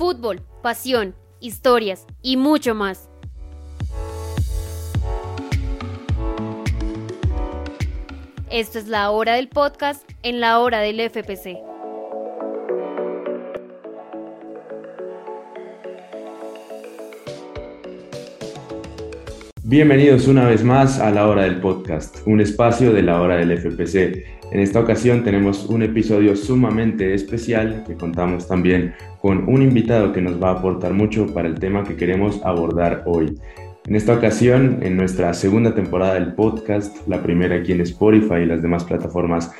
Fútbol, pasión, historias y mucho más. Esto es la hora del podcast en la hora del FPC. Bienvenidos una vez más a la hora del podcast, un espacio de la hora del FPC. En esta ocasión tenemos un episodio sumamente especial que contamos también con un invitado que nos va a aportar mucho para el tema que queremos abordar hoy. En esta ocasión, en nuestra segunda temporada del podcast, la primera aquí en Spotify y las demás plataformas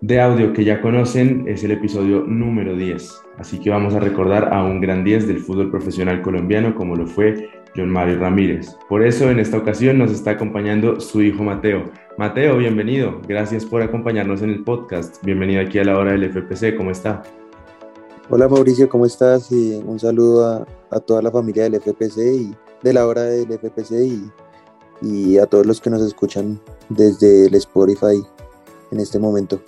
de audio que ya conocen, es el episodio número 10. Así que vamos a recordar a un gran 10 del fútbol profesional colombiano como lo fue John Mario Ramírez. Por eso en esta ocasión nos está acompañando su hijo Mateo. Mateo, bienvenido. Gracias por acompañarnos en el podcast. Bienvenido aquí a la hora del FPC. ¿Cómo está? Hola Mauricio, ¿cómo estás? Y un saludo a, toda la familia del FPC y de la hora del FPC y, y a todos los que nos escuchan desde el Spotify en este momento.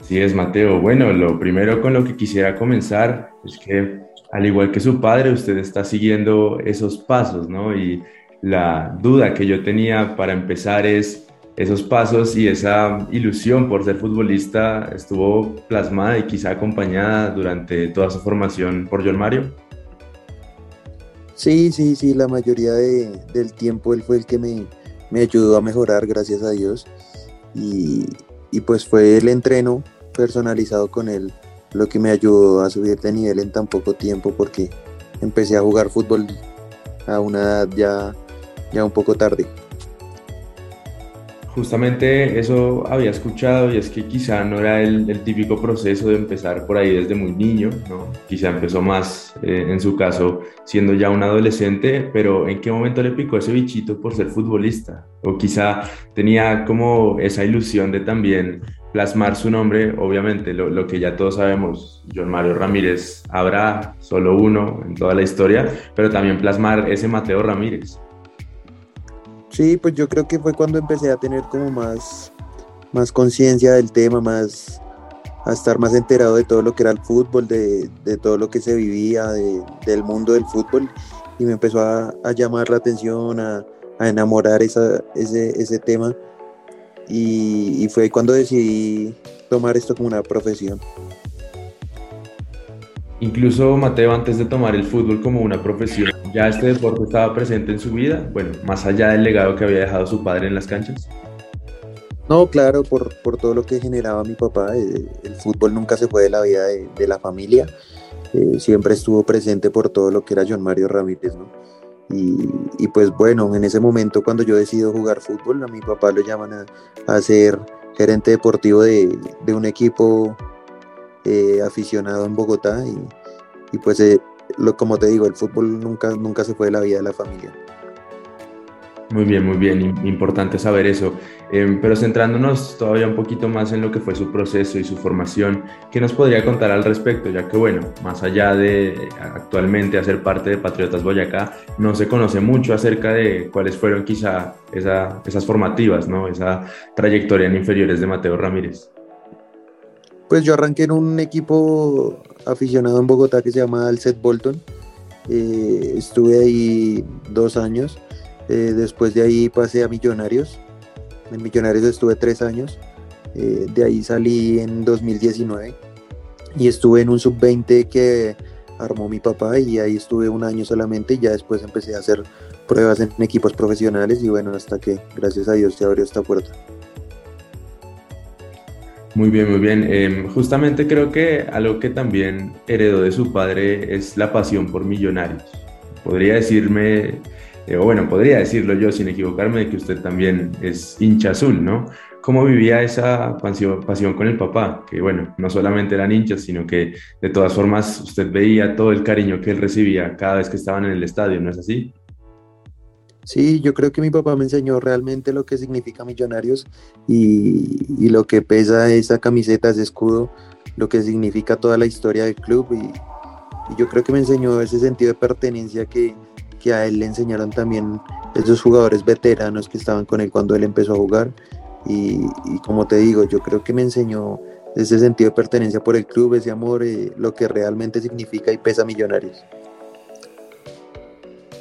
Así es, Mateo. Bueno, lo primero con lo que quisiera comenzar es que al igual que su padre, usted está siguiendo esos pasos, ¿no? Y la duda que yo tenía para empezar es esos pasos y esa ilusión por ser futbolista estuvo plasmada y quizá acompañada durante toda su formación por John Mario. Sí, sí, sí, la mayoría del tiempo él fue el que me, ayudó a mejorar, gracias a Dios. Y, y pues fue el entreno personalizado con él lo que me ayudó a subir de nivel en tan poco tiempo porque empecé a jugar fútbol a una edad ya, ya un poco tarde. Justamente eso había escuchado y es que quizá no era el, típico proceso de empezar por ahí desde muy niño, ¿no? Quizá empezó más, eh, en su caso, siendo ya un adolescente, pero ¿en qué momento le picó ese bichito por ser futbolista? O quizá tenía como esa ilusión de también plasmar su nombre, obviamente, lo, que ya todos sabemos, John Mario Ramírez, habrá solo uno en toda la historia, pero también plasmar ese Mateo Ramírez. Sí, pues yo creo que fue cuando empecé a tener como más, más conciencia del tema, más a estar más enterado de todo lo que era el fútbol, de, todo lo que se vivía, del mundo del fútbol, y me empezó a, llamar la atención, a, enamorar esa, ese, ese tema y, fue cuando decidí tomar esto como una profesión. Incluso Mateo, antes de tomar el fútbol como una profesión, ¿ya este deporte estaba presente en su vida? Bueno, más allá del legado que había dejado su padre en las canchas. No, claro, por, todo lo que generaba mi papá, eh, el fútbol nunca se fue de la vida de, la familia, eh, siempre estuvo presente por todo lo que era John Mario Ramírez, ¿no? Y, pues bueno, en ese momento cuando yo decido jugar fútbol, a mi papá lo llaman a, ser gerente deportivo de, un equipo eh, aficionado en Bogotá y, pues eh, como te digo, el fútbol nunca, nunca se fue de la vida de la familia. Muy bien, muy bien, importante saber eso. Em, pero centrándonos todavía un poquito más en lo que fue su proceso y su formación, ¿qué nos podría contar al respecto? Ya que, bueno, más allá de actualmente hacer parte de Patriotas Boyacá, no se conoce mucho acerca de cuáles fueron quizá esas formativas, ¿no? Esa trayectoria en inferiores de Mateo Ramírez. Pues yo arranqué en un equipo aficionado en Bogotá que se llama Alcet Bolton. Eh, estuve ahí dos años eh, después de ahí pasé a Millonarios. En Millonarios estuve tres años. Eh, de ahí salí en 2019 y estuve en un sub-20 que armó mi papá y ahí estuve un año solamente y ya después empecé a hacer pruebas en equipos profesionales y bueno, hasta que gracias a Dios se abrió esta puerta. Muy bien, muy bien. Em, justamente creo que algo que también heredó de su padre es la pasión por millonarios. Podría decirme eh, bueno, podría decirlo yo sin equivocarme de que usted también es hincha azul, ¿no? ¿Cómo vivía esa pasión, con el papá? Que bueno, no solamente eran hinchas, sino que de todas formas usted veía todo el cariño que él recibía cada vez que estaban en el estadio, ¿no es así? Sí, yo creo que mi papá me enseñó realmente lo que significa Millonarios y, lo que pesa esa camiseta, ese escudo, lo que significa toda la historia del club y yo creo que me enseñó ese sentido de pertenencia que, que a él le enseñaron también esos jugadores veteranos que estaban con él cuando él empezó a jugar. Y, como te digo, yo creo que me enseñó ese sentido de pertenencia por el club, ese amor, eh, lo que realmente significa y pesa Millonarios.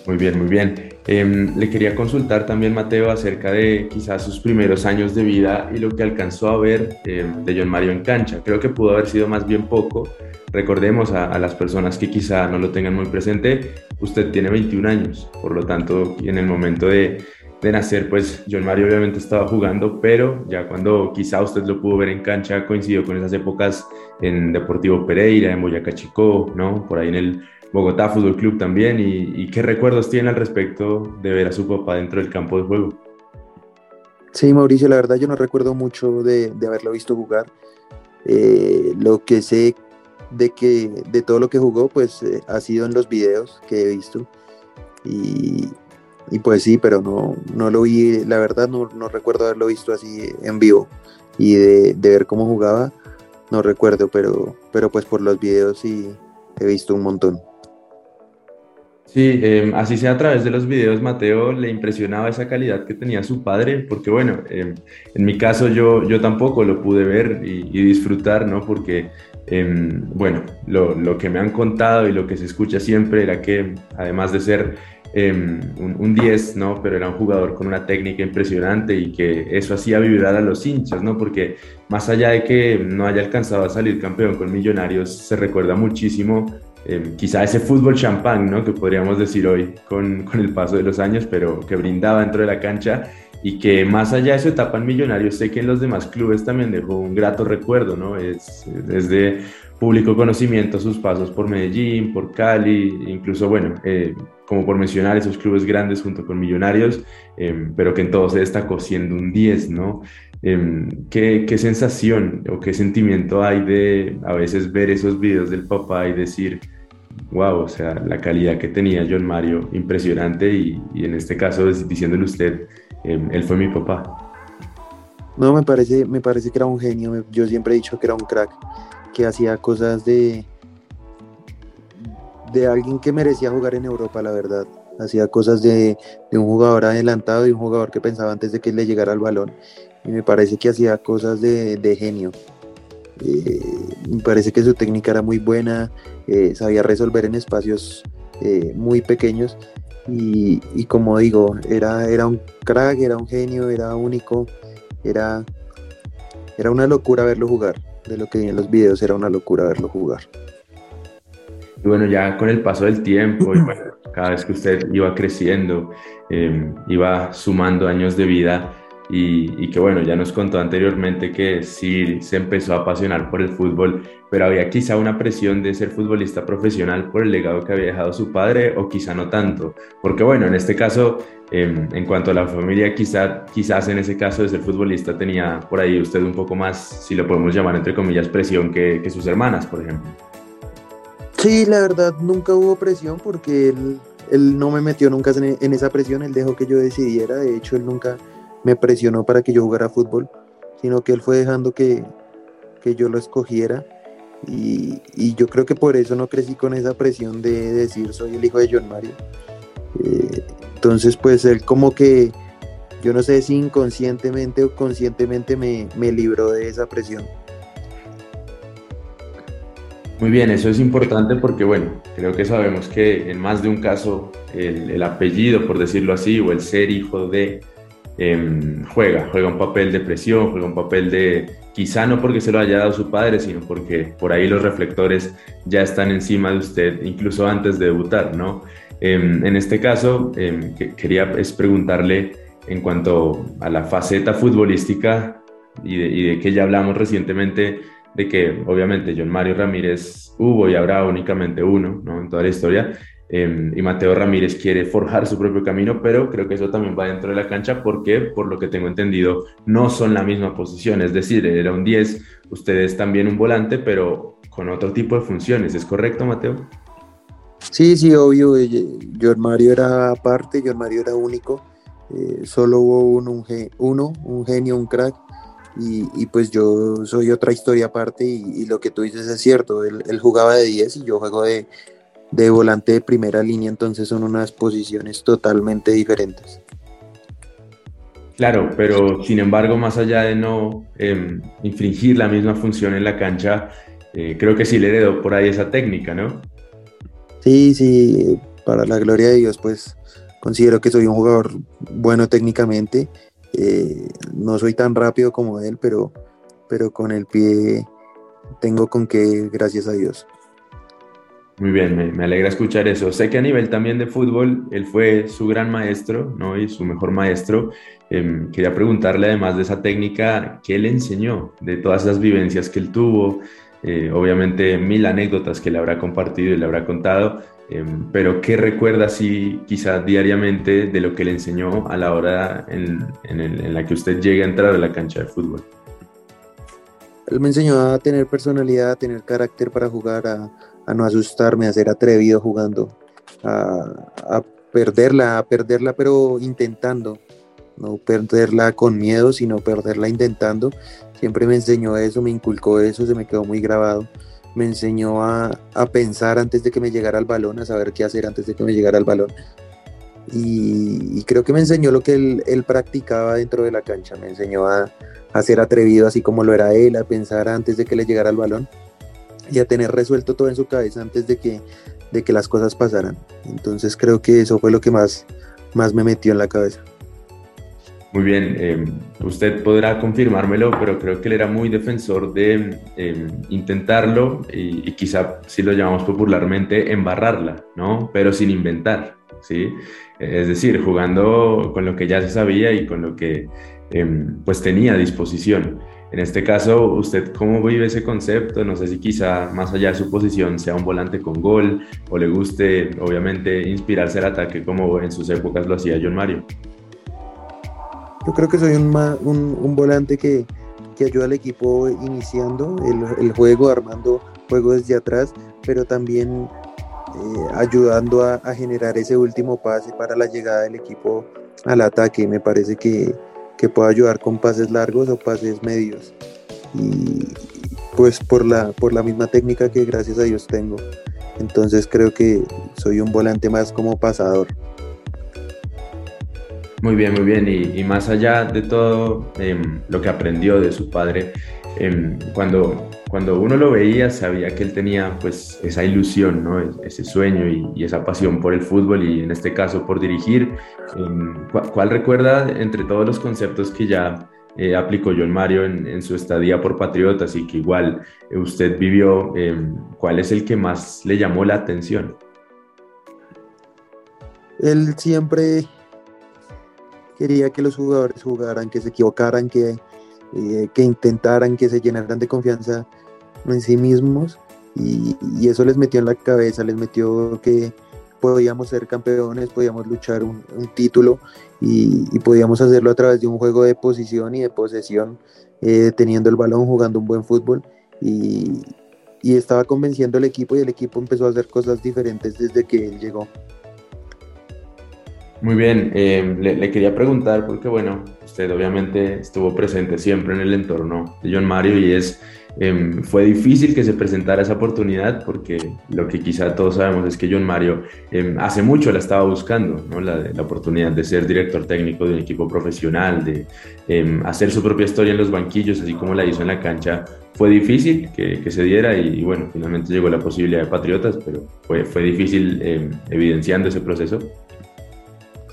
Muy bien, muy bien. Em, le quería consultar también, Mateo, acerca de quizás sus primeros años de vida y lo que alcanzó a ver em, de John Mario en cancha. Creo que pudo haber sido más bien poco. Recordemos a, las personas que quizá no lo tengan muy presente, usted tiene 21 años, por lo tanto, en el momento de, de nacer, pues John Mario obviamente estaba jugando, pero ya cuando quizá usted lo pudo ver en cancha, coincidió con esas épocas en Deportivo Pereira, en Boyacá Chico, ¿no? Por ahí en el Bogotá Fútbol Club también. Y, qué recuerdos tiene al respecto de ver a su papá dentro del campo de juego? Sí, Mauricio, la verdad yo no recuerdo mucho de, haberlo visto jugar. Eh, lo que sé de que de todo lo que jugó, pues eh, ha sido en los videos que he visto. Y, pues sí, pero no, no lo vi, la verdad no, recuerdo haberlo visto así en vivo. Y de, de, ver cómo jugaba, no recuerdo, pero, pero pues por los videos sí he visto un montón. Sí, em, así sea a través de los videos, Mateo le impresionaba esa calidad que tenía su padre, porque bueno, em, en mi caso yo, yo tampoco lo pude ver y, disfrutar, ¿no? Porque, em, bueno, lo, lo, que me han contado y lo que se escucha siempre era que además de ser un, 10, ¿no? Pero era un jugador con una técnica impresionante y que eso hacía vibrar a los hinchas, ¿no? Porque más allá de que no haya alcanzado a salir campeón con Millonarios, se recuerda muchísimo eh, quizá ese fútbol champán, ¿no? Que podríamos decir hoy con, con, el paso de los años, pero que brindaba dentro de la cancha y que más allá de su etapa en Millonarios, sé que en los demás clubes también dejó un grato recuerdo, ¿no? Es, es público conocimiento sus pasos por Medellín, por Cali, incluso, bueno, eh, como por mencionar esos clubes grandes junto con Millonarios, eh, pero que en todo se destacó siendo un 10, ¿no? Em, ¿qué, ¿qué, sensación o qué sentimiento hay de a veces ver esos videos del papá y decir, wow, o sea, la calidad que tenía John Mario, impresionante y, y en este caso diciéndole usted, em, él fue mi papá? No, me parece, me parece que era un genio, yo siempre he dicho que era un crack, que hacía cosas de, de alguien que merecía jugar en Europa, la verdad. Hacía cosas de, de, un jugador adelantado y un jugador que pensaba antes de que le llegara el balón y me parece que hacía cosas de, genio. Eh, me parece que su técnica era muy buena, eh, sabía resolver en espacios eh, muy pequeños y, como digo, era, era un crack, era un genio, era único, era, era una locura verlo jugar. De lo que vi en los videos era una locura verlo jugar. Y bueno, ya con el paso del tiempo, y cada vez que usted iba creciendo, iba sumando años de vida, y, que bueno, ya nos contó anteriormente que sí se empezó a apasionar por el fútbol, pero había quizá una presión de ser futbolista profesional por el legado que había dejado su padre o quizá no tanto, porque bueno, en este caso, em, en cuanto a la familia, quizá, quizás en ese caso de ser futbolista tenía por ahí usted un poco más, si lo podemos llamar entre comillas, presión que, que sus hermanas, por ejemplo. Sí, la verdad nunca hubo presión porque él, él no me metió nunca en, en esa presión, él dejó que yo decidiera, de hecho él nunca me presionó para que yo jugara fútbol, sino que él fue dejando que, yo lo escogiera. Y, yo creo que por eso no crecí con esa presión de decir soy el hijo de John Mario. Eh, entonces, pues él como que, yo no sé si inconscientemente o conscientemente me, libró de esa presión. Muy bien, eso es importante porque, bueno, creo que sabemos que en más de un caso el, el apellido, por decirlo así, o el ser hijo de, Em, juega, juega un papel de presión, juega un papel de, quizá no porque se lo haya dado su padre, sino porque por ahí los reflectores ya están encima de usted, incluso antes de debutar, ¿no? Em, en este caso, em, quería es preguntarle en cuanto a la faceta futbolística y de, y de que ya hablamos recientemente de que obviamente John Mario Ramírez hubo y habrá únicamente uno ¿no? en toda la historia, Em, y Mateo Ramírez quiere forjar su propio camino, pero creo que eso también va dentro de la cancha porque, por lo que tengo entendido, no son la misma posición. Es decir, era un 10, ustedes también un volante, pero con otro tipo de funciones. ¿Es correcto, Mateo? Sí, sí, obvio. John Mario era aparte, John Mario era único. Eh, solo hubo uno un, uno, un genio, un crack. Y, pues yo soy otra historia aparte y, lo que tú dices es cierto. Él jugaba de 10 y yo juego de, de volante de primera línea, entonces son unas posiciones totalmente diferentes. Claro, pero sin embargo, más allá de no em, infringir la misma función en la cancha, eh, creo que sí le heredó por ahí esa técnica, ¿no? Sí, sí, para la gloria de Dios, pues considero que soy un jugador bueno técnicamente. Eh, no soy tan rápido como él, pero, pero con el pie tengo con que, gracias a Dios. Muy bien, me, alegra escuchar eso. Sé que a nivel también de fútbol, él fue su gran maestro, ¿no? Y su mejor maestro. Em, quería preguntarle, además de esa técnica, ¿qué le enseñó de todas esas vivencias que él tuvo? Eh, obviamente, mil anécdotas que le habrá compartido y le habrá contado, em, pero ¿qué recuerda así, quizás diariamente, de lo que le enseñó a la hora en, en la que usted llegue a entrar a la cancha de fútbol? Él me enseñó a tener personalidad, a tener carácter para jugar, a a no asustarme, a ser atrevido jugando, a, perderla, a perderla pero intentando, no perderla con miedo, sino perderla intentando. Siempre me enseñó eso, me inculcó eso, se me quedó muy grabado. Me enseñó a, pensar antes de que me llegara el balón, a saber qué hacer antes de que me llegara el balón. Y, creo que me enseñó lo que él, practicaba dentro de la cancha, me enseñó a, a ser atrevido así como lo era él, a pensar antes de que le llegara el balón y a tener resuelto todo en su cabeza antes de que, de que las cosas pasaran. Entonces creo que eso fue lo que más, más me metió en la cabeza. Muy bien, eh, usted podrá confirmármelo, pero creo que él era muy defensor de eh, intentarlo y, quizá, si lo llamamos popularmente, embarrarla, ¿no? Pero sin inventar, ¿sí? Es decir, jugando con lo que ya se sabía y con lo que eh, pues tenía a disposición. En este caso, ¿usted cómo vive ese concepto? No sé si quizá más allá de su posición sea un volante con gol o le guste, obviamente, inspirarse al ataque como en sus épocas lo hacía John Mario. Yo creo que soy un, volante que, que, ayuda al equipo iniciando el, el, juego, armando juego desde atrás, pero también eh, ayudando a, a generar ese último pase para la llegada del equipo al ataque. Me parece que que pueda ayudar con pases largos o pases medios. Y pues por la, por la misma técnica que gracias a Dios tengo. Entonces creo que soy un volante más como pasador. Muy bien, muy bien. Y, más allá de todo em, lo que aprendió de su padre, em, cuando cuando uno lo veía sabía que él tenía pues esa ilusión, ¿no? ese sueño y, esa pasión por el fútbol y en este caso por dirigir. Em, ¿Cuál recuerda entre todos los conceptos que ya eh, aplicó John Mario en, su estadía por Patriotas y que igual eh, usted vivió, em, cuál es el que más le llamó la atención? Él siempre quería que los jugadores jugaran, que se equivocaran, que, eh, que intentaran, que se llenaran de confianza en sí mismos y, eso les metió en la cabeza, les metió que podíamos ser campeones, podíamos luchar un, título y, podíamos hacerlo a través de un juego de posición y de posesión, eh, teniendo el balón, jugando un buen fútbol y, estaba convenciendo al equipo y el equipo empezó a hacer cosas diferentes desde que él llegó. Muy bien, le, le, quería preguntar porque bueno, usted obviamente estuvo presente siempre en el entorno de John Mario y es Em, fue difícil que se presentara esa oportunidad porque lo que quizá todos sabemos es que John Mario em, hace mucho la estaba buscando, ¿no? la, la, oportunidad de ser director técnico de un equipo profesional, de em, hacer su propia historia en los banquillos, así como la hizo en la cancha. Fue difícil que, que se diera y, bueno, finalmente llegó la posibilidad de Patriotas, pero fue, fue difícil evidenciando ese proceso.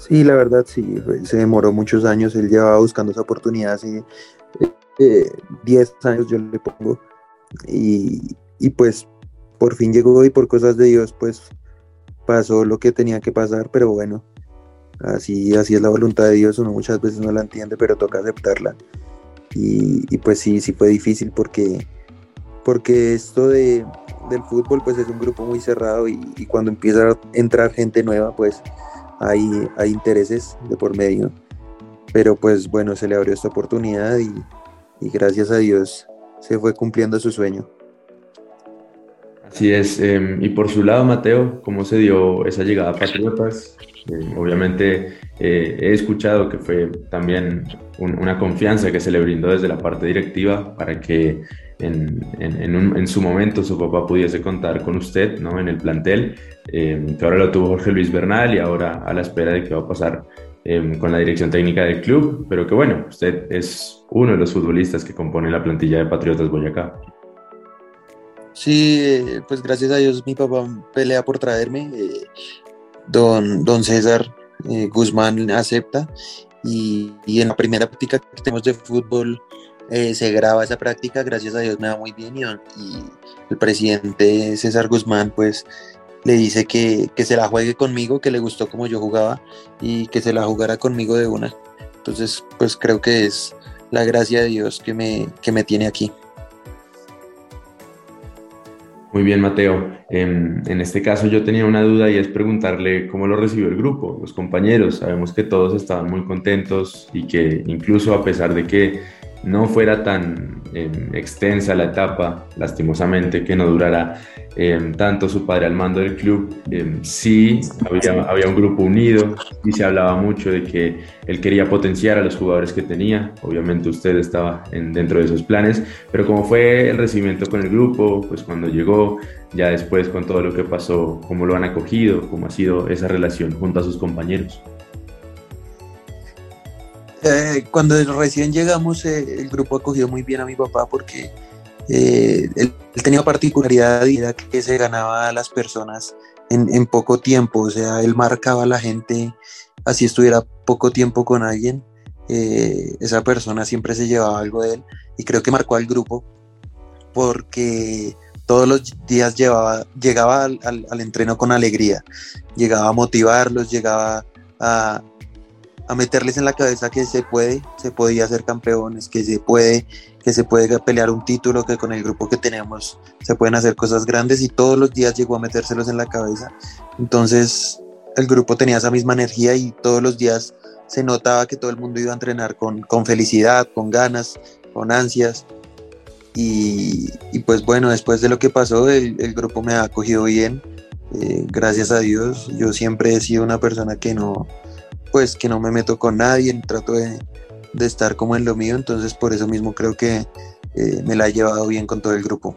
Sí, la verdad sí, se demoró muchos años, él llevaba buscando esa oportunidad así 10 años yo le pongo. Y, pues por fin llegó y por cosas de Dios pues pasó lo que tenía que pasar, pero bueno, así, así es la voluntad de Dios, uno muchas veces no la entiende, pero toca aceptarla. Y, pues sí, sí fue difícil porque, porque esto de, del fútbol pues es un grupo muy cerrado y, cuando empieza a entrar gente nueva pues hay, hay intereses de por medio. Pero pues bueno, se le abrió esta oportunidad y, y gracias a Dios se fue cumpliendo su sueño. Así es, em, y por su lado, Mateo, ¿cómo se dio esa llegada a Patriotas? Em, obviamente eh, he escuchado que fue también una confianza que se le brindó desde la parte directiva para que en, en, su momento su papá pudiese contar con usted ¿no? en el plantel, em, que ahora lo tuvo Jorge Luis Bernal y ahora a la espera de qué va a pasar em, con la dirección técnica del club, pero que bueno, usted es uno de los futbolistas que compone la plantilla de Patriotas Boyacá. Sí, eh, pues gracias a Dios mi papá pelea por traerme. Eh, don, don César eh, Guzmán acepta y, y, en la primera práctica que tenemos de fútbol se graba esa práctica, gracias a Dios me va muy bien y, y el presidente César Guzmán pues le dice que, que, se la juegue conmigo, que le gustó como yo jugaba y que se la jugara conmigo de una. Entonces, pues creo que es la gracia de Dios que me, que me tiene aquí. Muy bien, Mateo. En, en, este caso yo tenía una duda y es preguntarle cómo lo recibió el grupo, los compañeros. Sabemos que todos estaban muy contentos y que incluso a pesar de que no fuera tan eh, extensa la etapa, lastimosamente que no durará eh, tanto su padre al mando del club, eh, sí había, un grupo unido y se hablaba mucho de que él quería potenciar a los jugadores que tenía, obviamente usted estaba en, dentro de esos planes, pero como fue el recibimiento con el grupo, pues cuando llegó, ya después con todo lo que pasó, cómo lo han acogido, cómo ha sido esa relación junto a sus compañeros. Eh, cuando recién llegamos, eh, el grupo acogió muy bien a mi papá porque eh, él, tenía particularidad y era que se ganaba a las personas en, en, poco tiempo, o sea, él marcaba a la gente, así estuviera poco tiempo con alguien, esa persona siempre se llevaba algo de él y creo que marcó al grupo porque todos los días llevaba, llegaba al, al, al entreno con alegría, llegaba a motivarlos, llegaba a, a meterles en la cabeza que se puede, se podía ser campeones, que se puede, que se puede pelear un título, que con el grupo que tenemos se pueden hacer cosas grandes y todos los días llegó a metérselos en la cabeza. Entonces el grupo tenía esa misma energía y todos los días se notaba que todo el mundo iba a entrenar con, con felicidad, con ganas, con ansias. Y, y, pues bueno, después de lo que pasó, el, grupo me ha acogido bien. Eh, gracias a Dios, yo siempre he sido una persona que no, pues que no me meto con nadie, trato de, de estar como en lo mío, entonces por eso mismo creo que eh, me la he llevado bien con todo el grupo.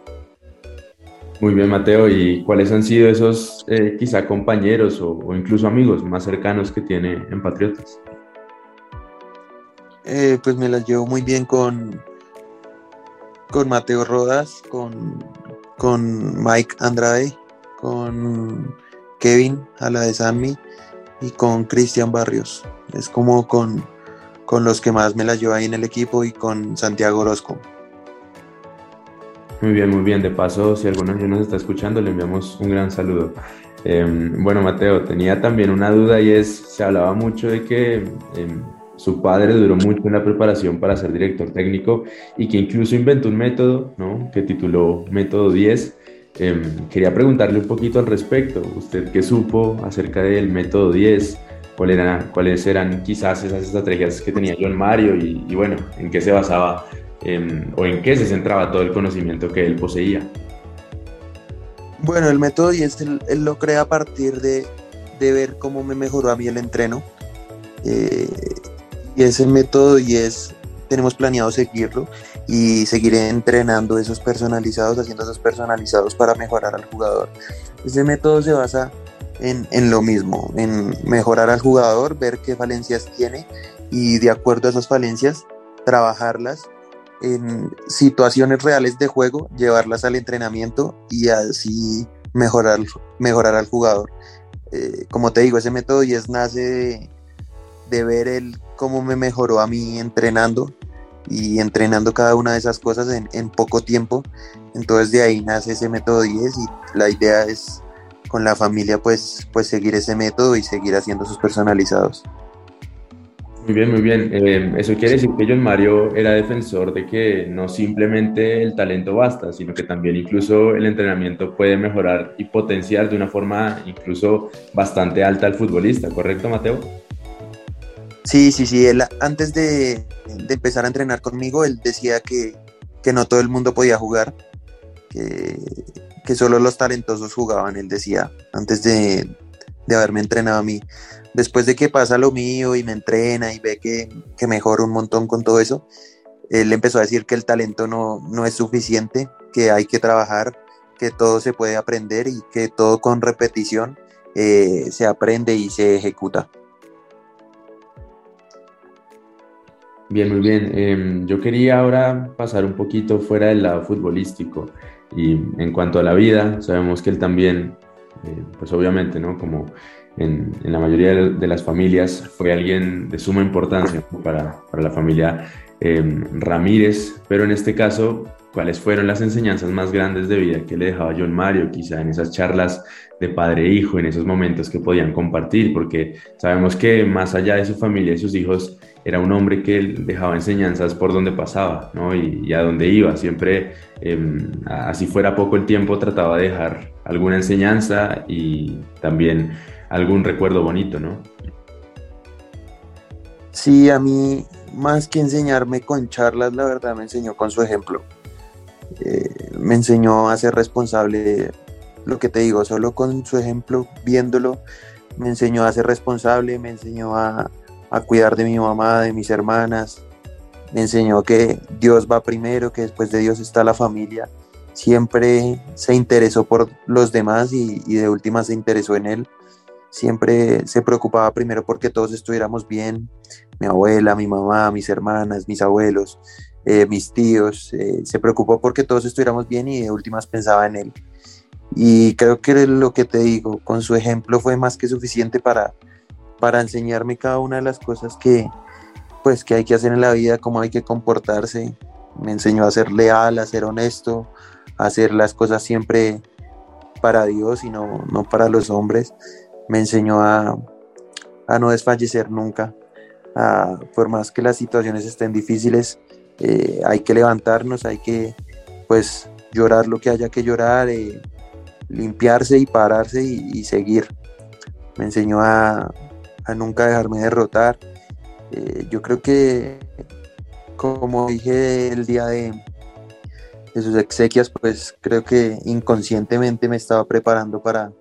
Muy bien, Mateo. ¿Y cuáles han sido esos eh, quizá compañeros o, o, incluso amigos más cercanos que tiene en Patriotas? Eh, pues me las llevo muy bien con, con Mateo Rodas, con, con Mike Andrade, con Kevin, a la de Sammy y con Cristian Barrios. Es como con, con los que más me la llevo ahí en el equipo y con Santiago Orozco. Muy bien, muy bien. De paso, si alguno de nos está escuchando, le enviamos un gran saludo. Eh, bueno, Mateo, tenía también una duda y es, se hablaba mucho de que eh, su padre duró mucho en la preparación para ser director técnico y que incluso inventó un método, ¿no? Que tituló Método 10 eh, quería preguntarle un poquito al respecto. ¿Usted qué supo acerca del método 10? ¿Cuál era, ¿Cuáles eran quizás esas estrategias que tenía John Mario? Y, bueno, ¿en qué se basaba eh, o en qué se centraba todo el conocimiento que él poseía? Bueno, el método 10 él, él lo crea a partir de, de, ver cómo me mejoró a mí el entreno. Eh, y ese método 10 tenemos planeado seguirlo y seguiré entrenando esos personalizados, haciendo esos personalizados para mejorar al jugador. Ese método se basa en, en, lo mismo, en mejorar al jugador, ver qué falencias tiene y de acuerdo a esas falencias, trabajarlas en situaciones reales de juego, llevarlas al entrenamiento y así mejorar, mejorar al jugador. Eh, como te digo, ese método y es nace de, de ver el cómo me mejoró a mí entrenando y entrenando cada una de esas cosas en, poco tiempo. Entonces de ahí nace ese método 10 y la idea es con la familia pues, pues seguir ese método y seguir haciendo sus personalizados. Muy bien, muy bien. Eh, eso quiere decir que John Mario era defensor de que no simplemente el talento basta, sino que también incluso el entrenamiento puede mejorar y potenciar de una forma incluso bastante alta al futbolista, ¿correcto Mateo? Sí, sí, sí. Él antes de, de empezar a entrenar conmigo, él decía que, que, no todo el mundo podía jugar, que, que, solo los talentosos jugaban, él decía, antes de, de, haberme entrenado a mí. Después de que pasa lo mío y me entrena y ve que, que mejoro un montón con todo eso, él empezó a decir que el talento no, no es suficiente, que hay que trabajar, que todo se puede aprender y que todo con repetición eh, se aprende y se ejecuta. Bien, muy bien. Em, yo quería ahora pasar un poquito fuera del lado futbolístico y en cuanto a la vida, sabemos que él también, eh, pues obviamente, ¿no? Como en, la mayoría de las familias, fue alguien de suma importancia para, para, la familia em, Ramírez, pero en este caso cuáles fueron las enseñanzas más grandes de vida que le dejaba John Mario, quizá en esas charlas de padre e hijo, en esos momentos que podían compartir, porque sabemos que más allá de su familia y sus hijos, era un hombre que dejaba enseñanzas por donde pasaba ¿no? y, a donde iba. Siempre, em, así fuera poco el tiempo, trataba de dejar alguna enseñanza y también algún recuerdo bonito, ¿no? Sí, a mí más que enseñarme con charlas, la verdad me enseñó con su ejemplo. Eh, me enseñó a ser responsable, lo que te digo, solo con su ejemplo, viéndolo, me enseñó a ser responsable, me enseñó a, cuidar de mi mamá, de mis hermanas, me enseñó que Dios va primero, que después de Dios está la familia. Siempre se interesó por los demás y, y de última se interesó en él. Siempre se preocupaba primero porque todos estuviéramos bien, mi abuela, mi mamá, mis hermanas, mis abuelos. Eh, mis tíos, eh, se preocupó porque todos estuviéramos bien y de últimas pensaba en él. Y creo que lo que te digo, con su ejemplo fue más que suficiente para, para enseñarme cada una de las cosas que, pues, que hay que hacer en la vida, cómo hay que comportarse. Me enseñó a ser leal, a ser honesto, a hacer las cosas siempre para Dios y no, no para los hombres. Me enseñó a, a no desfallecer nunca, a, por más que las situaciones estén difíciles, eh, hay que levantarnos, hay que pues llorar lo que haya que llorar, eh, limpiarse y pararse y, seguir. Me enseñó a, nunca dejarme derrotar. Eh, yo creo que, como dije el día de, sus exequias, pues creo que inconscientemente me estaba preparando para,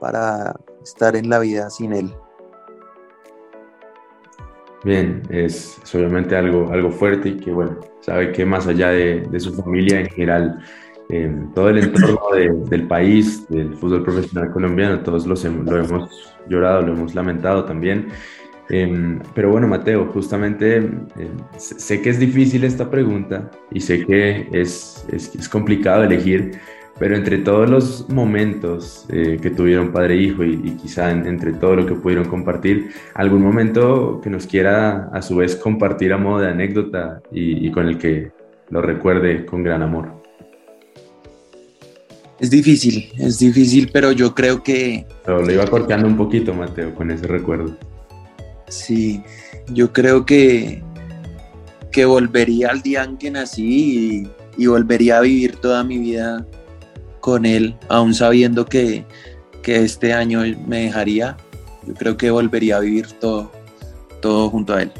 para estar en la vida sin él. Bien, es, obviamente algo, algo fuerte y que, bueno, sabe que más allá de, de su familia en general, todo el entorno del país, del fútbol profesional colombiano, todos los, lo hemos llorado, lo hemos lamentado también. Eh, pero bueno, Mateo, justamente eh, sé que es difícil esta pregunta y sé que es, es, es complicado elegir, pero entre todos los momentos eh, que tuvieron padre e hijo y, quizá entre todo lo que pudieron compartir, algún momento que nos quiera a su vez compartir a modo de anécdota y, con el que lo recuerde con gran amor. Es difícil, es difícil, pero yo creo que... Pero lo iba cortando un poquito, Mateo, con ese recuerdo. Sí, yo creo que, que volvería al día en que nací y, y volvería a vivir toda mi vida con él, aún sabiendo que, este año me dejaría, yo creo que volvería a vivir todo, todo junto a él.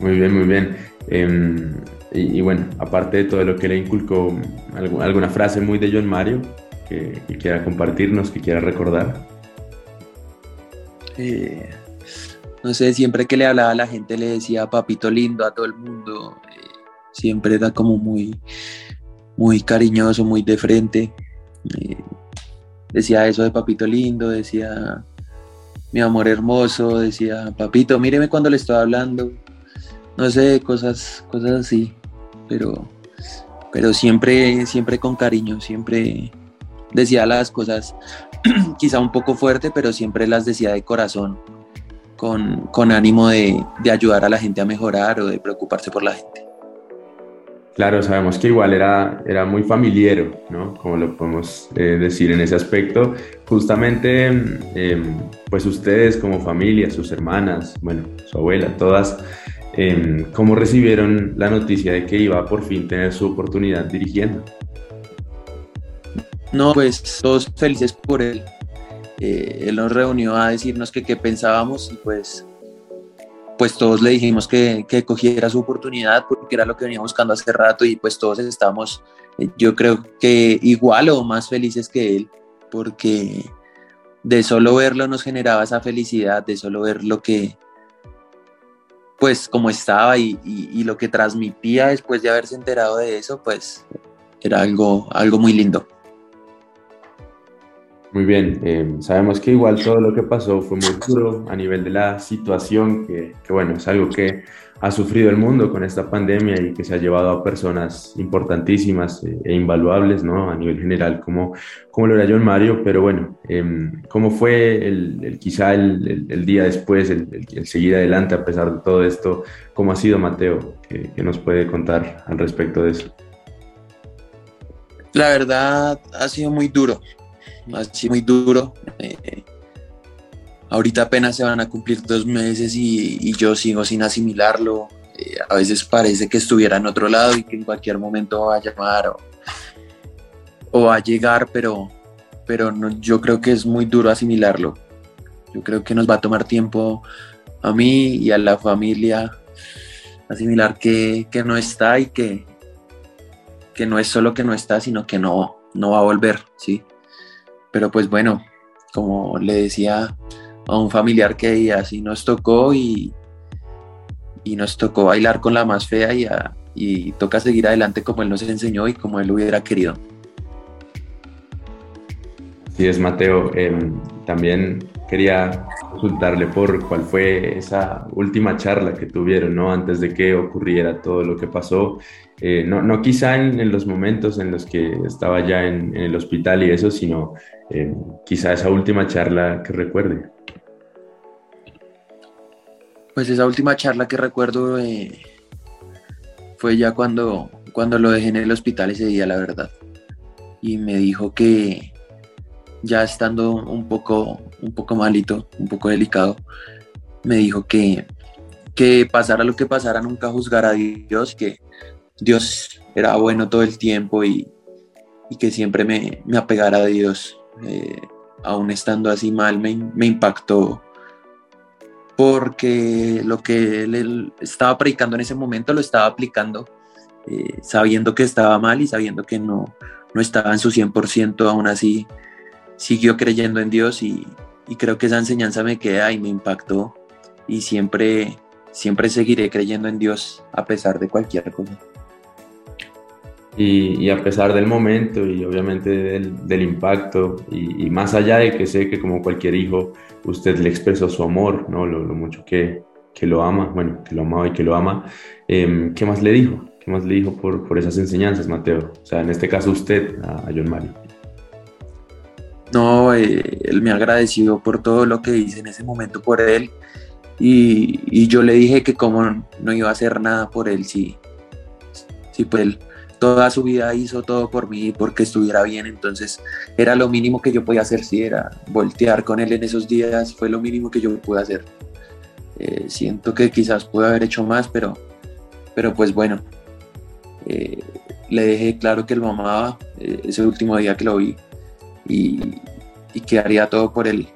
Muy bien, muy bien. Em, y, bueno, aparte de todo lo que le inculcó, ¿alguna frase muy de John Mario que, quiera compartirnos, que quiera recordar? Eh, no sé, siempre que le hablaba a la gente le decía papito lindo a todo el mundo. Eh, siempre era como muy, muy cariñoso, muy de frente. Eh, decía eso de papito lindo, decía mi amor hermoso, decía papito, míreme cuando le estoy hablando. No sé, cosas, cosas así, pero, pero siempre, siempre con cariño, siempre decía las cosas quizá un poco fuerte, pero siempre las decía de corazón, con, con ánimo de, de ayudar a la gente a mejorar o de preocuparse por la gente. Claro, sabemos que igual era, era muy familiar, ¿no? Como lo podemos eh, decir en ese aspecto. Justamente, em, pues ustedes como familia, sus hermanas, bueno, su abuela, todas, em, ¿cómo recibieron la noticia de que iba por fin tener su oportunidad dirigiendo? No, pues todos felices por él. Eh, él nos reunió a decirnos que qué pensábamos y pues pues todos le dijimos que, que, cogiera su oportunidad porque era lo que venía buscando hace rato y pues todos estamos, eh, yo creo que igual o más felices que él, porque de solo verlo nos generaba esa felicidad, de solo ver lo que, pues como estaba y, y, lo que transmitía después de haberse enterado de eso, pues era algo, algo muy lindo. Muy bien, eh, sabemos que igual todo lo que pasó fue muy duro a nivel de la situación, que, que, bueno, es algo que ha sufrido el mundo con esta pandemia y que se ha llevado a personas importantísimas eh, e invaluables, ¿no? A nivel general, como, como lo era John Mario, pero bueno, eh, ¿cómo fue el, quizá el, el, día después, el, seguir adelante a pesar de todo esto? ¿Cómo ha sido Mateo? ¿Qué, qué nos puede contar al respecto de eso? La verdad ha sido muy duro, sido muy duro. Eh, ahorita apenas se van a cumplir dos meses y, y yo sigo sin asimilarlo. Eh, a veces parece que estuviera en otro lado y que en cualquier momento va a llamar o, o va a llegar, pero, pero no, yo creo que es muy duro asimilarlo. Yo creo que nos va a tomar tiempo a mí y a la familia asimilar que, que no está y que, que no es solo que no está, sino que no, no va a volver, ¿sí? Pero pues bueno, como le decía a un familiar que así nos tocó y, y nos tocó bailar con la más fea y, a, y toca seguir adelante como él nos enseñó y como él hubiera querido. Sí, es Mateo. Eh, también quería consultarle por cuál fue esa última charla que tuvieron, ¿no? Antes de que ocurriera todo lo que pasó. Eh, no, no, quizá en, los momentos en los que estaba ya en, el hospital y eso, sino eh, quizá esa última charla que recuerde. Pues esa última charla que recuerdo eh, fue ya cuando, cuando lo dejé en el hospital ese día, la verdad. Y me dijo que ya estando un poco, un poco malito, un poco delicado, me dijo que, que pasara lo que pasara, nunca juzgara a Dios, que Dios era bueno todo el tiempo y, y que siempre me, me, apegara a Dios. Eh, aún estando así mal, me, me impactó porque lo que él estaba predicando en ese momento lo estaba aplicando eh, sabiendo que estaba mal y sabiendo que no, no estaba en su 100%, aún así siguió creyendo en Dios y, y, creo que esa enseñanza me queda y me impactó y siempre, siempre seguiré creyendo en Dios a pesar de cualquier cosa. Y, y, a pesar del momento y obviamente del, del impacto y, y, más allá de que sé que como cualquier hijo usted le expresó su amor, ¿no? lo, lo mucho que, que, lo ama, bueno, que lo amaba y que lo ama, eh, ¿qué más le dijo? ¿Qué más le dijo por, por, esas enseñanzas, Mateo? O sea, en este caso usted, a, a John Mario. No, eh, él me agradeció por todo lo que hice en ese momento por él y, y yo le dije que como no iba a hacer nada por él si, si por él toda su vida hizo todo por mí porque estuviera bien, entonces era lo mínimo que yo podía hacer, si era voltear con él en esos días, fue lo mínimo que yo pude hacer. Eh, siento que quizás pude haber hecho más, pero, pero pues bueno, eh, le dejé claro que lo amaba eh, ese último día que lo vi y, y que haría todo por él.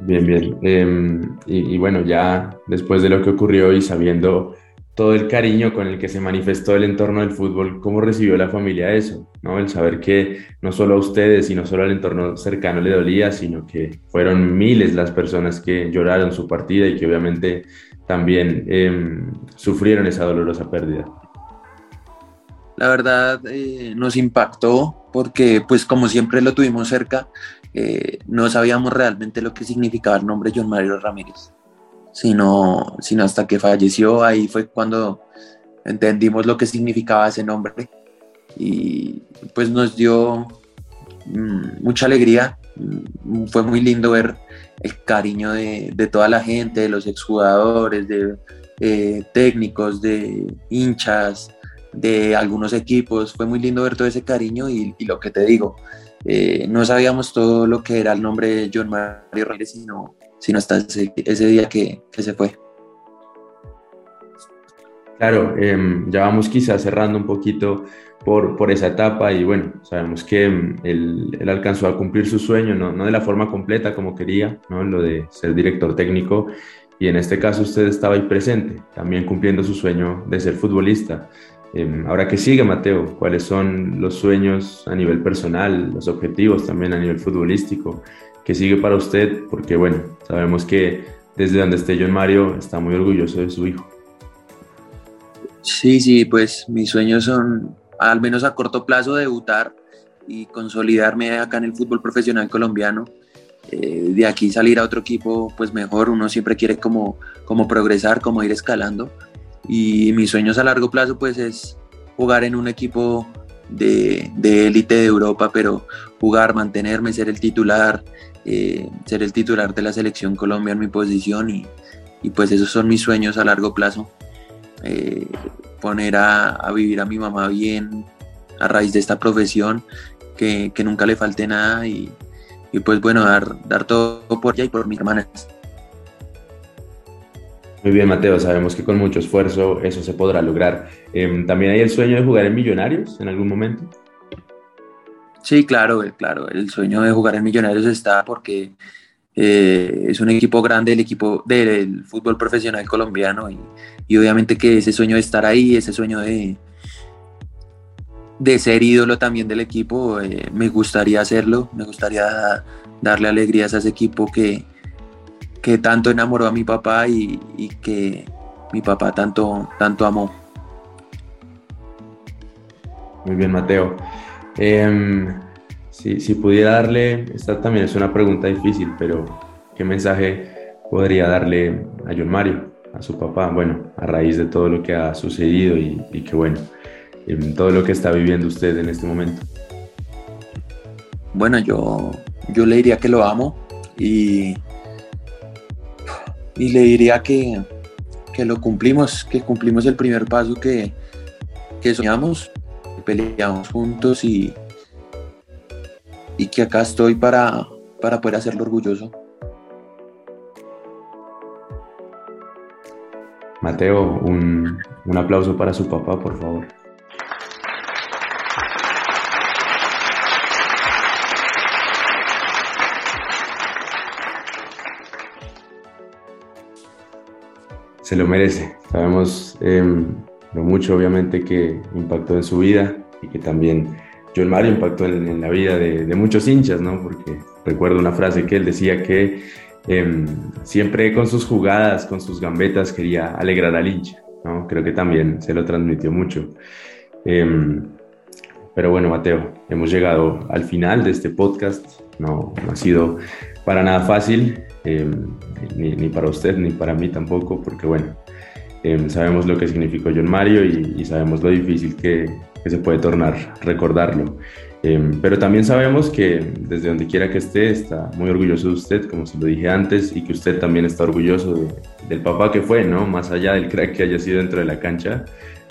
Bien, bien. Y, y bueno, ya después de lo que ocurrió y sabiendo todo el cariño con el que se manifestó el entorno del fútbol, cómo recibió la familia eso, ¿no? El saber que no solo a ustedes y no solo al entorno cercano le dolía, sino que fueron miles las personas que lloraron su partida y que obviamente también eh, sufrieron esa dolorosa pérdida. La verdad eh, nos impactó porque pues como siempre lo tuvimos cerca, eh, no sabíamos realmente lo que significaba el nombre John Mario Ramírez sino, sino hasta que falleció, ahí fue cuando entendimos lo que significaba ese nombre. Y pues nos dio mmm, mucha alegría, mm, fue muy lindo ver el cariño de, de toda la gente, de los exjugadores, de eh, técnicos, de hinchas, de algunos equipos, fue muy lindo ver todo ese cariño y, y lo que te digo, eh, no sabíamos todo lo que era el nombre de John Mario Ramírez, sino sino hasta ese, día que, que, se fue. Claro, eh, ya vamos quizás cerrando un poquito por, por esa etapa y bueno, sabemos que él, él alcanzó a cumplir su sueño, no, no, de la forma completa como quería, ¿no? lo de ser director técnico y en este caso usted estaba ahí presente, también cumpliendo su sueño de ser futbolista. Eh, ahora que sigue, Mateo, ¿cuáles son los sueños a nivel personal, los objetivos también a nivel futbolístico? Que sigue para usted, porque bueno, sabemos que desde donde esté John Mario está muy orgulloso de su hijo. Sí, sí, pues mis sueños son, al menos a corto plazo, debutar y consolidarme acá en el fútbol profesional colombiano. Eh, de aquí salir a otro equipo, pues mejor, uno siempre quiere como, como progresar, como ir escalando. Y mis sueños a largo plazo, pues es jugar en un equipo de élite de, Europa, pero jugar, mantenerme, ser el titular, eh, ser el titular de la selección Colombia en mi posición y, y pues esos son mis sueños a largo plazo. Eh, poner a, a, vivir a mi mamá bien a raíz de esta profesión, que, que nunca le falte nada y, y pues bueno, dar, dar todo por ella y por mis hermanas. Muy bien, Mateo, sabemos que con mucho esfuerzo eso se podrá lograr. Em, ¿También hay el sueño de jugar en Millonarios en algún momento? Sí, claro, claro. El sueño de jugar en Millonarios está porque eh, es un equipo grande, el equipo del fútbol profesional colombiano y, y, obviamente que ese sueño de estar ahí, ese sueño de, de ser ídolo también del equipo, eh, me gustaría hacerlo, me gustaría darle alegrías a ese equipo que, que tanto enamoró a mi papá y, que mi papá tanto, tanto amó. Muy bien, Mateo. Em, si, pudiera darle, esta también es una pregunta difícil, pero ¿qué mensaje podría darle a John Mario, a su papá? Bueno, a raíz de todo lo que ha sucedido y, que bueno, en todo lo que está viviendo usted en este momento? Bueno, yo, yo le diría que lo amo y, y le diría que, que lo cumplimos, que cumplimos el primer paso que, que soñamos, peleamos juntos y, y que acá estoy para, para poder hacerlo orgulloso. Mateo, un, un aplauso para su papá, por favor. se lo merece. Sabemos em, lo mucho, obviamente, que impactó en su vida y que también John Mario impactó en, la vida de, muchos hinchas, ¿no? Porque recuerdo una frase que él decía que em, siempre con sus jugadas, con sus gambetas, quería alegrar al hincha, ¿no? Creo que también se lo transmitió mucho. Em, pero bueno, Mateo, hemos llegado al final de este podcast. No, no ha sido para nada fácil. Em, ni, para usted ni para mí tampoco, porque bueno, em, sabemos lo que significó John Mario y, sabemos lo difícil que, que, se puede tornar recordarlo. Em, pero también sabemos que desde donde quiera que esté está muy orgulloso de usted, como se lo dije antes, y que usted también está orgulloso del papá que fue, ¿no? Más allá del crack que haya sido dentro de la cancha,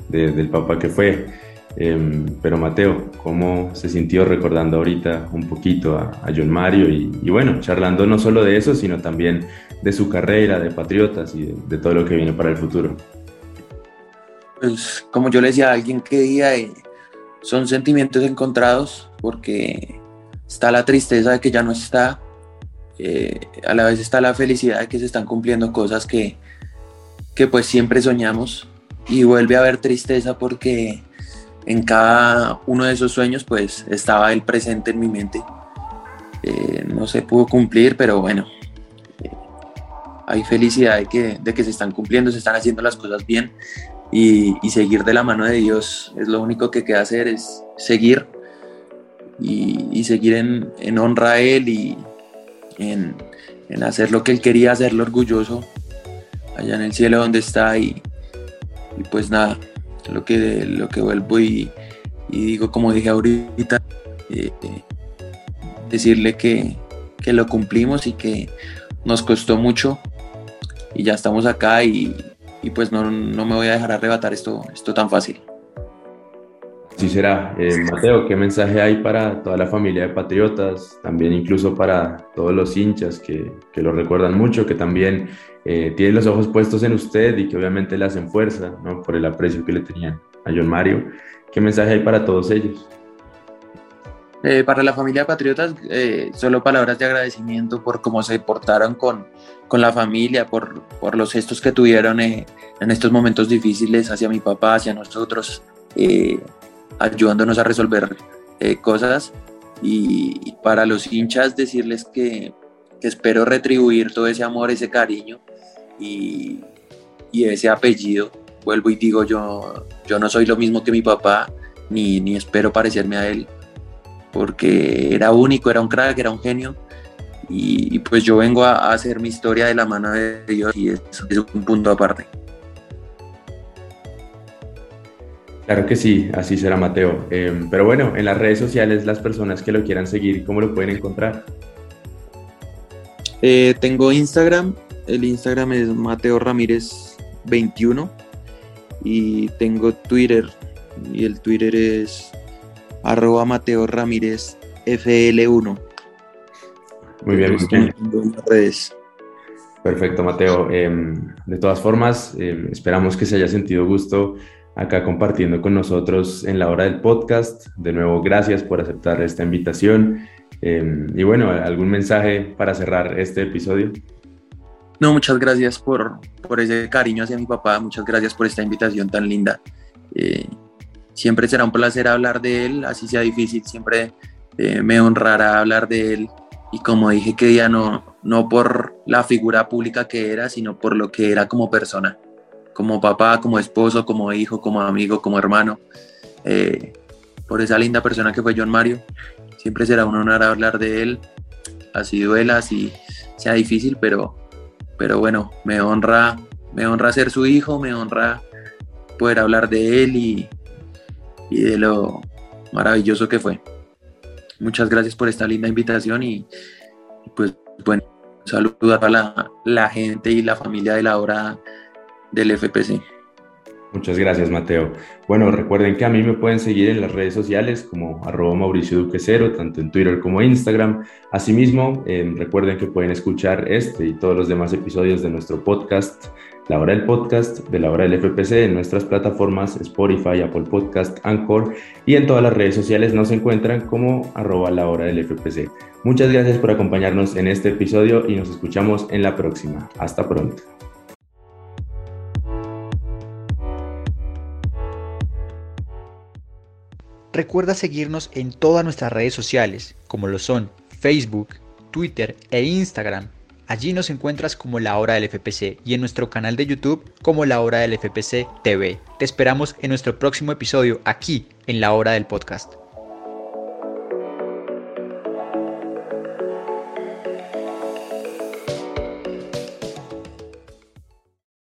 del papá que fue. Em, pero Mateo, ¿cómo se sintió recordando ahorita un poquito a, John Mario y, bueno, charlando no solo de eso, sino también de su carrera, de Patriotas y de, todo lo que viene para el futuro? Pues como yo le decía a alguien que día, eh, son sentimientos encontrados porque está la tristeza de que ya no está, eh, a la vez está la felicidad de que se están cumpliendo cosas que, que pues siempre soñamos y vuelve a haber tristeza porque en cada uno de esos sueños pues estaba él presente en mi mente. Eh, no se pudo cumplir, pero bueno, eh, hay felicidad de que, de que se están cumpliendo, se están haciendo las cosas bien y, seguir de la mano de Dios es lo único que queda hacer, es seguir y, seguir en, honra a Él y en, hacer lo que Él quería, hacerlo orgulloso allá en el cielo donde está y, y pues nada, lo que, lo que vuelvo y, digo, como dije ahorita, eh, decirle que, lo cumplimos y que nos costó mucho y ya estamos acá y, pues no, me voy a dejar arrebatar esto, esto tan fácil. Sí será. Eh, Mateo, ¿qué mensaje hay para toda la familia de Patriotas? También incluso para todos los hinchas que, que lo recuerdan mucho, que también eh, tienen los ojos puestos en usted y que obviamente le hacen fuerza ¿no? por el aprecio que le tenían a John Mario. ¿Qué mensaje hay para todos ellos? Eh, para la familia de Patriotas, solo palabras de agradecimiento por cómo se portaron con, con la familia, por, por, los gestos que tuvieron en estos momentos difíciles hacia mi papá, hacia nosotros, ayudándonos a resolver cosas. Y, para los hinchas decirles que, espero retribuir todo ese amor, ese cariño y, ese apellido. Vuelvo y digo, yo, yo no soy lo mismo que mi papá, ni, espero parecerme a él, porque era único, era un crack, era un genio. Y, pues yo vengo a, hacer mi historia de la mano de Dios y es un punto aparte. Claro que sí, así será Mateo. Em, pero bueno, en las redes sociales, las personas que lo quieran seguir, ¿cómo lo pueden encontrar? Eh, tengo Instagram, el Instagram es Mateo Ramírez 21 y tengo Twitter y el Twitter es arroba Mateo Ramírez FL1. Muy bien, redes. Perfecto, Mateo. Em, de todas formas, em, esperamos que se haya sentido gusto acá compartiendo con nosotros en la hora del podcast. De nuevo, gracias por aceptar esta invitación. Em, y bueno, ¿algún mensaje para cerrar este episodio? No, muchas gracias por, por ese cariño hacia mi papá, muchas gracias por esta invitación tan linda. Eh, siempre será un placer hablar de él, así sea difícil, siempre eh, me honrará hablar de él. Y como dije que ya no, no por la figura pública que era, sino por lo que era como persona como papá, como esposo, como hijo, como amigo, como hermano, eh, por esa linda persona que fue John Mario. Siempre será un honor hablar de él, así duela, así sea difícil, pero, pero bueno, me honra, me honra ser su hijo, me honra poder hablar de él y, y de lo maravilloso que fue. Muchas gracias por esta linda invitación y, pues bueno, saludo a la, la gente y la familia de la hora del FPC. Muchas gracias, Mateo. Bueno, recuerden que a mí me pueden seguir en las redes sociales como arroba Mauricio Duque Cero, tanto en Twitter como Instagram. Asimismo, eh, recuerden que pueden escuchar este y todos los demás episodios de nuestro podcast, La Hora del Podcast, de la Hora del FPC, en nuestras plataformas Spotify, Apple Podcast, Anchor y en todas las redes sociales nos encuentran como arroba la hora del FPC. Muchas gracias por acompañarnos en este episodio y nos escuchamos en la próxima. Hasta pronto. Recuerda seguirnos en todas nuestras redes sociales, como lo son Facebook, Twitter e Instagram. Allí nos encuentras como La Hora del FPC y en nuestro canal de YouTube como La Hora del FPC TV. Te esperamos en nuestro próximo episodio aquí en La Hora del Podcast.